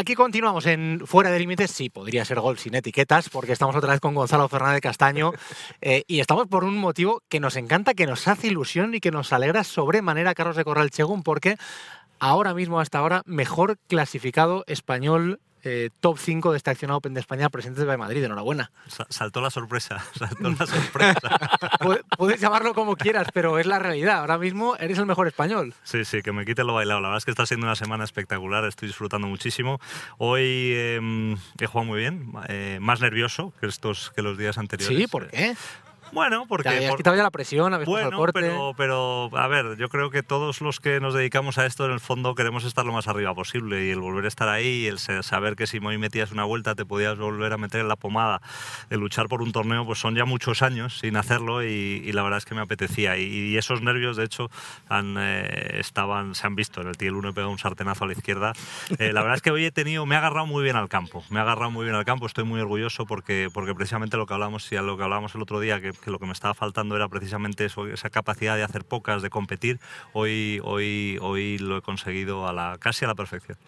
Aquí continuamos en Fuera de Límites. Sí, podría ser gol sin etiquetas, porque estamos otra vez con Gonzalo Fernández Castaño eh, y estamos por un motivo que nos encanta, que nos hace ilusión y que nos alegra sobremanera Carlos de Corral Chegún, porque ahora mismo, hasta ahora, mejor clasificado español eh, top 5 de esta acción Open de España presentes de Madrid. Enhorabuena. Saltó la sorpresa, saltó la sorpresa. Puedes llamarlo como quieras, pero es la realidad. Ahora mismo eres el mejor español. Sí, sí, que me quite lo bailado. La verdad es que está siendo una semana espectacular, estoy disfrutando muchísimo. Hoy em, he jugado muy bien, eh, más nervioso que, estos, que los días anteriores. Sí, ¿por qué? Bueno, porque... Has quitado ya la presión, habéis bueno, pero, pero, a ver, yo creo que todos los que nos dedicamos a esto, en el fondo, queremos estar lo más arriba posible y el volver a estar ahí, el saber que si hoy metías una vuelta te podías volver a meter en la pomada, de luchar por un torneo, pues son ya muchos años sin hacerlo y, la verdad es que me apetecía. Y, esos nervios, de hecho, han, eh, estaban, se han visto. En el TL 1 he pegado un sartenazo a la izquierda. Eh, la verdad es que hoy he tenido, me ha agarrado muy bien al campo, me ha agarrado muy bien al campo, estoy muy orgulloso porque, porque precisamente lo que hablamos, y lo que hablábamos el otro día, que que lo que me estaba faltando era precisamente esa capacidad de hacer pocas, de competir. Hoy, hoy, hoy lo he conseguido a la, casi a la perfección.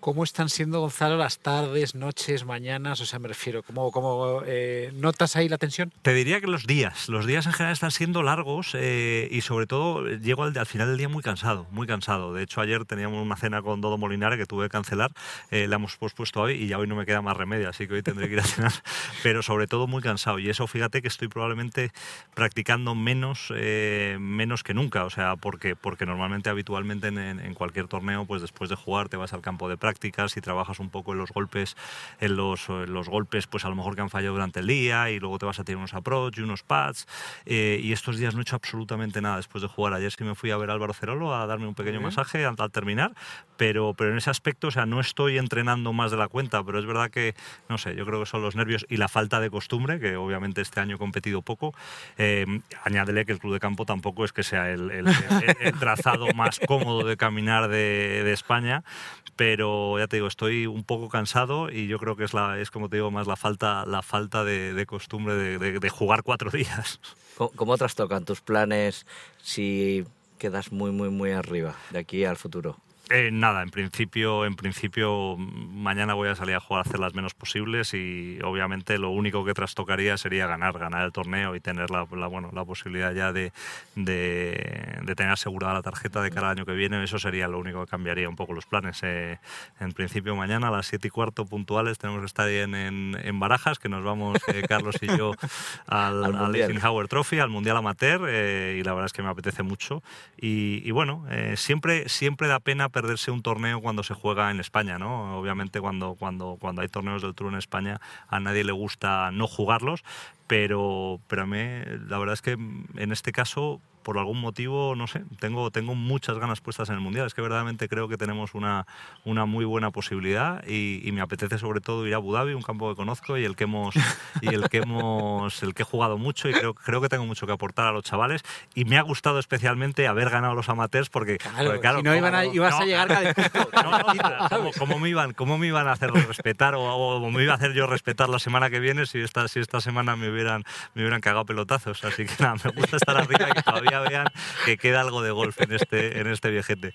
¿Cómo están siendo, Gonzalo, las tardes, noches, mañanas? O sea, me refiero, ¿cómo, cómo eh, notas ahí la tensión? Te diría que los días. Los días en general están siendo largos eh, y sobre todo llego al, al, final del día muy cansado, muy cansado. De hecho, ayer teníamos una cena con Dodo Molinare que tuve que cancelar. Eh, la hemos pospuesto hoy y ya hoy no me queda más remedio, así que hoy tendré que ir a cenar. Pero sobre todo muy cansado. Y eso, fíjate que estoy probablemente practicando menos, menos que nunca. O sea, porque, porque normalmente, habitualmente en, en cualquier torneo, pues después de jugar te vas al campo de práctica prácticas y trabajas un poco en los golpes, en los, los golpes, pues a lo mejor que han fallado durante el día y luego te vas a tener unos approach y unos pads. Eh, y estos días no he hecho absolutamente nada después de jugar. Ayer sí me fui a ver a Álvaro Cerolo a darme un pequeño masaje al, terminar, pero, pero en ese aspecto, o sea, no estoy entrenando más de la cuenta, pero es verdad que, no sé, yo creo que son los nervios y la falta de costumbre, que obviamente este año he competido poco. Eh, añádele que el club de campo tampoco es que sea el, el, el trazado más cómodo de caminar de, de España, pero ya te digo, estoy un poco cansado y yo creo que es, la, es como te digo, más la falta, la falta de, costumbre de, jugar cuatro días. ¿Cómo, ¿Cómo trastocan tus planes si quedas muy, muy, muy arriba de aquí al futuro? Eh, nada, en principio, en principio mañana voy a salir a jugar a hacer las menos posibles y obviamente lo único que trastocaría sería ganar, ganar el torneo y tener la, bueno, la posibilidad ya de, de, tener asegurada la tarjeta de cada año que viene. Eso sería lo único que cambiaría un poco los planes. Eh, en principio mañana a las 7 y cuarto puntuales tenemos que estar en, en, Barajas, que nos vamos eh, Carlos y yo al, al, Eisenhower Trophy, al Mundial Amateur y la verdad es que me apetece mucho. Y, y bueno, siempre, siempre da pena perderse un torneo cuando se juega en España, ¿no? Obviamente cuando, cuando, cuando hay torneos del Tour en España a nadie le gusta no jugarlos, pero, pero a mí la verdad es que en este caso por algún motivo, no sé, tengo, tengo muchas ganas puestas en el Mundial. Es que verdaderamente creo que tenemos una, una muy buena posibilidad y, me apetece sobre todo ir a Abu Dhabi, un campo que conozco y el que hemos, y el que hemos, el que he jugado mucho y creo, creo que tengo mucho que aportar a los chavales. Y me ha gustado especialmente haber ganado los amateurs porque, claro, si no iban a, ibas a llegar no, ¿cómo, me iban, ¿Cómo me iban a hacer respetar o, o, me iba a hacer yo respetar la semana que viene si esta, si esta semana me hubieran, me hubieran cagado pelotazos? Así que nada, me gusta estar arriba y que todavía vean que queda algo de golf en este, en este viajete.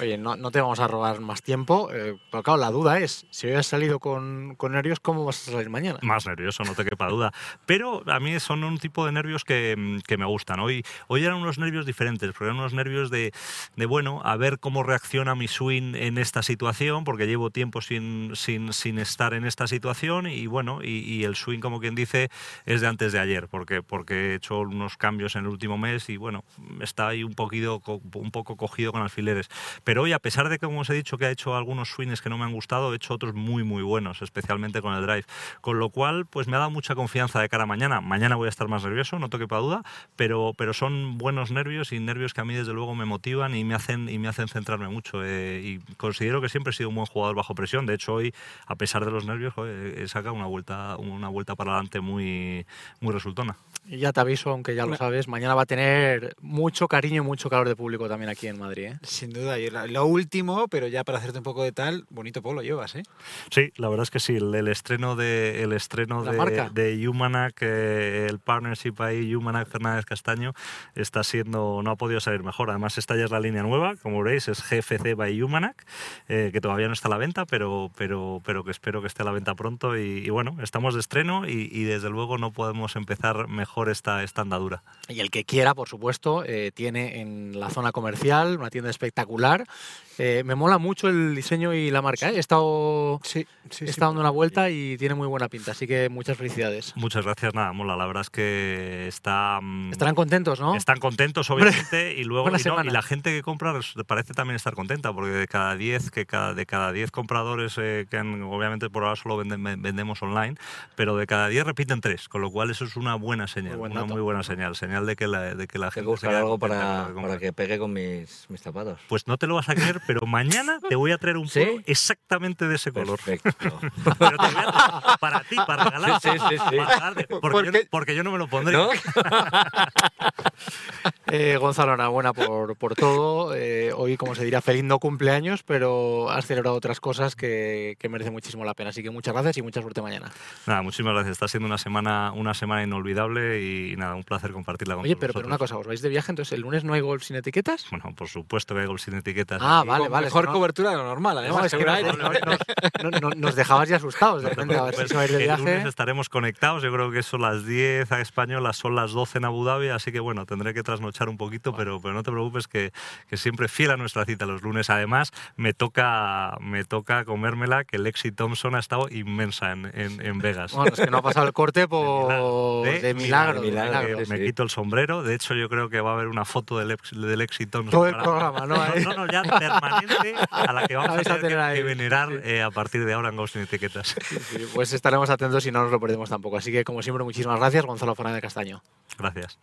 Oye, no, no te vamos a robar más tiempo, eh, pero claro, la duda es, si hoy has salido con, con, nervios, ¿cómo vas a salir mañana? Más nervioso, no te quepa duda. Pero a mí son un tipo de nervios que, que me gustan. Hoy, hoy eran unos nervios diferentes, porque eran unos nervios de, de, bueno, a ver cómo reacciona mi swing en esta situación, porque llevo tiempo sin, sin, sin estar en esta situación y bueno, y, y, el swing, como quien dice, es de antes de ayer, porque, porque he hecho unos cambios en el último mes y bueno, bueno, está ahí un, poquito, un poco cogido con alfileres. Pero hoy, a pesar de que, como os he dicho, que ha hecho algunos swings que no me han gustado, he hecho otros muy, muy buenos, especialmente con el drive. Con lo cual, pues me ha dado mucha confianza de cara a mañana. Mañana voy a estar más nervioso, no toque para duda, pero, pero son buenos nervios y nervios que a mí, desde luego, me motivan y me hacen, y me hacen centrarme mucho. Eh, y considero que siempre he sido un buen jugador bajo presión. De hecho, hoy, a pesar de los nervios, he sacado una vuelta, una vuelta para adelante muy, muy resultona. Y ya te aviso, aunque ya lo sabes, mañana va a tener mucho cariño y mucho calor de público también aquí en Madrid. ¿eh? Sin duda. Y lo último, pero ya para hacerte un poco de tal, bonito polo llevas, ¿eh? Sí, la verdad es que sí. El, el estreno de el estreno La de, marca. de Humanac, eh, el partnership ahí, Humanac Fernández Castaño, está siendo, no ha podido salir mejor. Además, esta ya es la línea nueva, como veréis, es GFC by Humanac, eh, que todavía no está a la venta, pero, pero, pero que espero que esté a la venta pronto. Y, y bueno, estamos de estreno y, y desde luego no podemos empezar mejor esta, esta andadura. Y el que quiera, por supuesto, eh, tiene en la zona comercial una tienda espectacular. Eh, me mola mucho el diseño y la marca. ¿eh? He estado, Sí, sí. he estado dando una vuelta y tiene muy buena pinta, así que muchas felicidades. Muchas gracias, nada, mola. La verdad es que está. mm, Estarán contentos, ¿no? Están contentos, obviamente, y luego y, no, y la gente que compra parece también estar contenta, porque de cada 10 que cada, de cada 10 compradores eh, que han- obviamente por ahora solo venden- ven- vendemos online, pero de cada 10 repiten 3, con lo cual eso es una buena señal, Muy buen una muy buena señal, señal de que la, de que la Tengo gente que buscar algo para, para que pegue con mis, mis zapatos. Pues no te lo vas a creer, pero mañana te voy a traer un ¿Sí? polo exactamente de ese color. Perfecto. Pero te voy a- para ti, para regalar. Sí, sí, sí, sí. Para regalarte, porque, ¿Por yo, porque yo no me lo pondré. ¿No? Eh, Gonzalo, enhorabuena por, por todo. Eh, hoy, como se dirá, feliz no cumpleaños, pero has celebrado otras cosas que, que merecen muchísimo la pena. Así que muchas gracias y mucha suerte mañana. Nada, muchísimas gracias. Está siendo una semana, una semana inolvidable y nada, un placer compartirla con Oye, pero, pero una cosa, ¿os vais de viaje? Entonces, ¿el lunes no hay golf sin etiquetas? Bueno, por supuesto que hay gol sin etiquetas. Ah, vale, con vale. Mejor no- cobertura de lo normal, no, además. es que seguro no- nos dejabas ya asustados de repente a ver si preocupes, se va a ir de que el lunes viaje. estaremos conectados. Yo creo que son las 10 a españolas, son las 12 en Abu Dhabi, así que bueno, tendré que trasnochar un poquito, pero, pero no te preocupes que, que siempre fiel a nuestra cita los lunes. Además, me toca, me toca comérmela, que Lexi Thompson ha estado inmensa en, en, en Vegas. Bueno, es que no ha pasado el corte por... De de milagro. milagro, de milagro. milagro. Que sí, me sí. quito el sombrero. De hecho, yo creo que va a haber una foto del, ex- del Lexi Thompson. Todo el para- programa, ¿no? Ahí. No, no, ya permanente a la que vamos a tener que, que venerar sí. eh, a partir de ahora en Ghost Etiquetas. Sí, pues estaremos atentos y no nos lo perdemos tampoco. Así que, como siempre, muchísimas gracias, Gonzalo Fernández Castaño. Gracias.